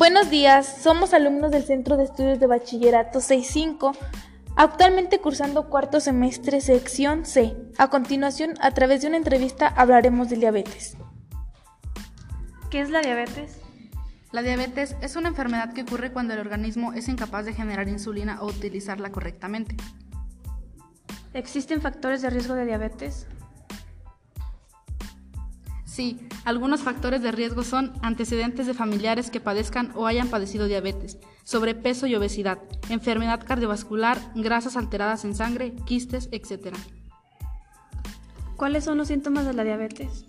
Buenos días, somos alumnos del Centro de Estudios de Bachillerato 65, actualmente cursando cuarto semestre sección C. A continuación, a través de una entrevista hablaremos del diabetes. ¿Qué es la diabetes? La diabetes es una enfermedad que ocurre cuando el organismo es incapaz de generar insulina o utilizarla correctamente. ¿Existen factores de riesgo de diabetes? Sí, algunos factores de riesgo son antecedentes de familiares que padezcan o hayan padecido diabetes, sobrepeso y obesidad, enfermedad cardiovascular, grasas alteradas en sangre, quistes, etc. ¿Cuáles son los síntomas de la diabetes?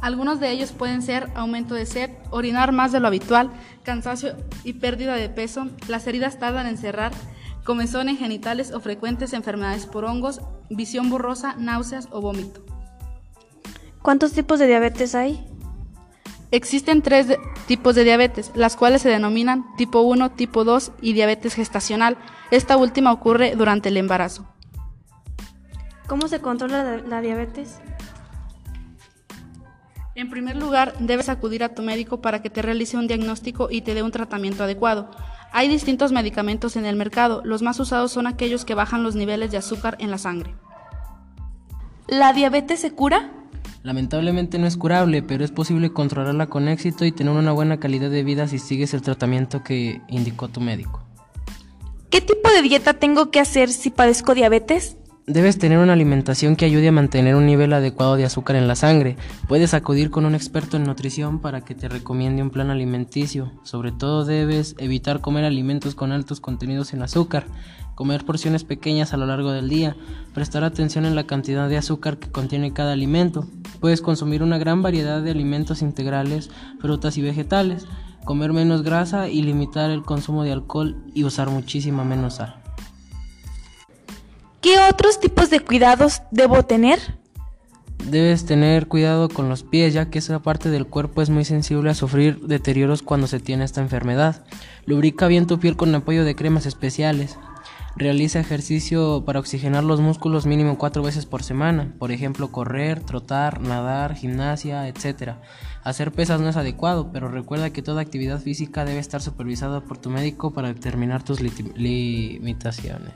Algunos de ellos pueden ser aumento de sed, orinar más de lo habitual, cansancio y pérdida de peso, las heridas tardan en cerrar, comezón en genitales o frecuentes enfermedades por hongos, visión borrosa, náuseas o vómito. ¿Cuántos tipos de diabetes hay? Existen tres tipos de diabetes, las cuales se denominan tipo 1, tipo 2 y diabetes gestacional. Esta última ocurre durante el embarazo. ¿Cómo se controla la diabetes? En primer lugar, debes acudir a tu médico para que te realice un diagnóstico y te dé un tratamiento adecuado. Hay distintos medicamentos en el mercado, los más usados son aquellos que bajan los niveles de azúcar en la sangre. ¿La diabetes se cura? Lamentablemente no es curable, pero es posible controlarla con éxito y tener una buena calidad de vida si sigues el tratamiento que indicó tu médico. ¿Qué tipo de dieta tengo que hacer si padezco diabetes? Debes tener una alimentación que ayude a mantener un nivel adecuado de azúcar en la sangre. Puedes acudir con un experto en nutrición para que te recomiende un plan alimenticio. Sobre todo debes evitar comer alimentos con altos contenidos en azúcar comer porciones pequeñas a lo largo del día, prestar atención en la cantidad de azúcar que contiene cada alimento. Puedes consumir una gran variedad de alimentos integrales, frutas y vegetales, comer menos grasa y limitar el consumo de alcohol y usar muchísima menos sal. ¿Qué otros tipos de cuidados debo tener? Debes tener cuidado con los pies ya que esa parte del cuerpo es muy sensible a sufrir deterioros cuando se tiene esta enfermedad. Lubrica bien tu piel con apoyo de cremas especiales. Realiza ejercicio para oxigenar los músculos mínimo cuatro veces por semana, por ejemplo correr, trotar, nadar, gimnasia, etc. Hacer pesas no es adecuado, pero recuerda que toda actividad física debe estar supervisada por tu médico para determinar tus limitaciones.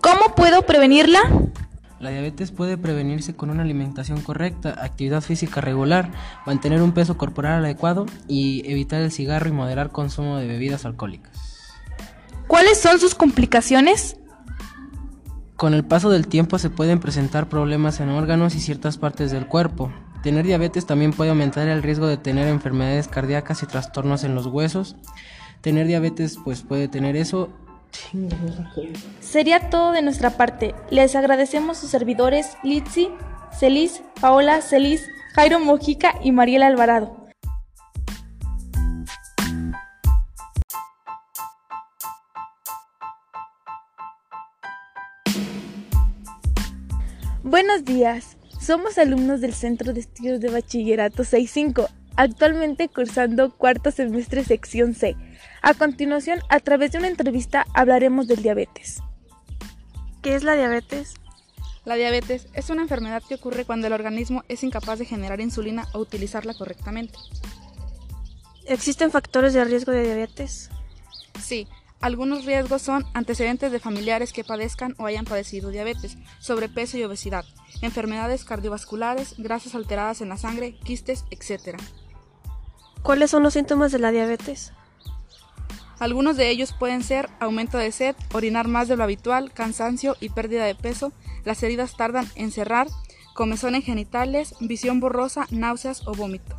¿Cómo puedo prevenirla? La diabetes puede prevenirse con una alimentación correcta, actividad física regular, mantener un peso corporal adecuado y evitar el cigarro y moderar consumo de bebidas alcohólicas. ¿Cuáles son sus complicaciones? Con el paso del tiempo se pueden presentar problemas en órganos y ciertas partes del cuerpo. Tener diabetes también puede aumentar el riesgo de tener enfermedades cardíacas y trastornos en los huesos. Tener diabetes pues puede tener eso. Sería todo de nuestra parte. Les agradecemos sus servidores Litsi, Celis, Paola, Celis, Jairo Mojica y Mariela Alvarado. Buenos días, somos alumnos del Centro de Estudios de Bachillerato 65, actualmente cursando cuarto semestre sección C. A continuación, a través de una entrevista hablaremos del diabetes. ¿Qué es la diabetes? La diabetes es una enfermedad que ocurre cuando el organismo es incapaz de generar insulina o utilizarla correctamente. ¿Existen factores de riesgo de diabetes? Sí, algunos riesgos son antecedentes de familiares que padezcan o hayan padecido diabetes, sobrepeso y obesidad, enfermedades cardiovasculares, grasas alteradas en la sangre, quistes, etc. ¿Cuáles son los síntomas de la diabetes? Algunos de ellos pueden ser aumento de sed, orinar más de lo habitual, cansancio y pérdida de peso, las heridas tardan en cerrar, comezón en genitales, visión borrosa, náuseas o vómito.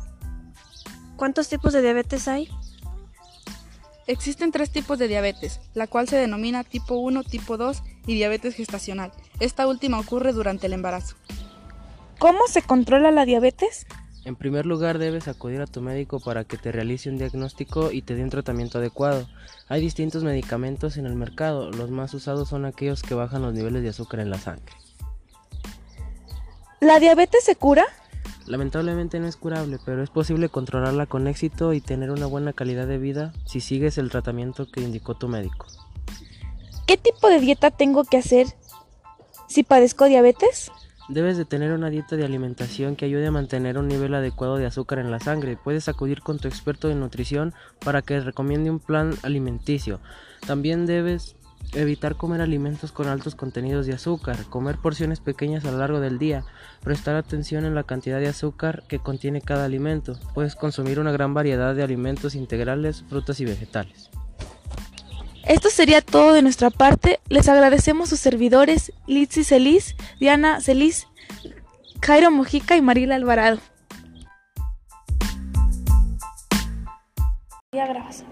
¿Cuántos tipos de diabetes hay? Existen tres tipos de diabetes, la cual se denomina tipo 1, tipo 2 y diabetes gestacional. Esta última ocurre durante el embarazo. ¿Cómo se controla la diabetes? En primer lugar debes acudir a tu médico para que te realice un diagnóstico y te dé un tratamiento adecuado. Hay distintos medicamentos en el mercado, los más usados son aquellos que bajan los niveles de azúcar en la sangre. ¿La diabetes se cura? Lamentablemente no es curable, pero es posible controlarla con éxito y tener una buena calidad de vida si sigues el tratamiento que indicó tu médico. ¿Qué tipo de dieta tengo que hacer si padezco diabetes? Debes de tener una dieta de alimentación que ayude a mantener un nivel adecuado de azúcar en la sangre. Puedes acudir con tu experto de nutrición para que recomiende un plan alimenticio. También debes evitar comer alimentos con altos contenidos de azúcar, comer porciones pequeñas a lo largo del día, prestar atención en la cantidad de azúcar que contiene cada alimento. Puedes consumir una gran variedad de alimentos integrales, frutas y vegetales. Esto sería todo de nuestra parte. Les agradecemos sus servidores Litsi Celis, Diana Celis, Jairo Mojica y Marila Alvarado. Ya grabas.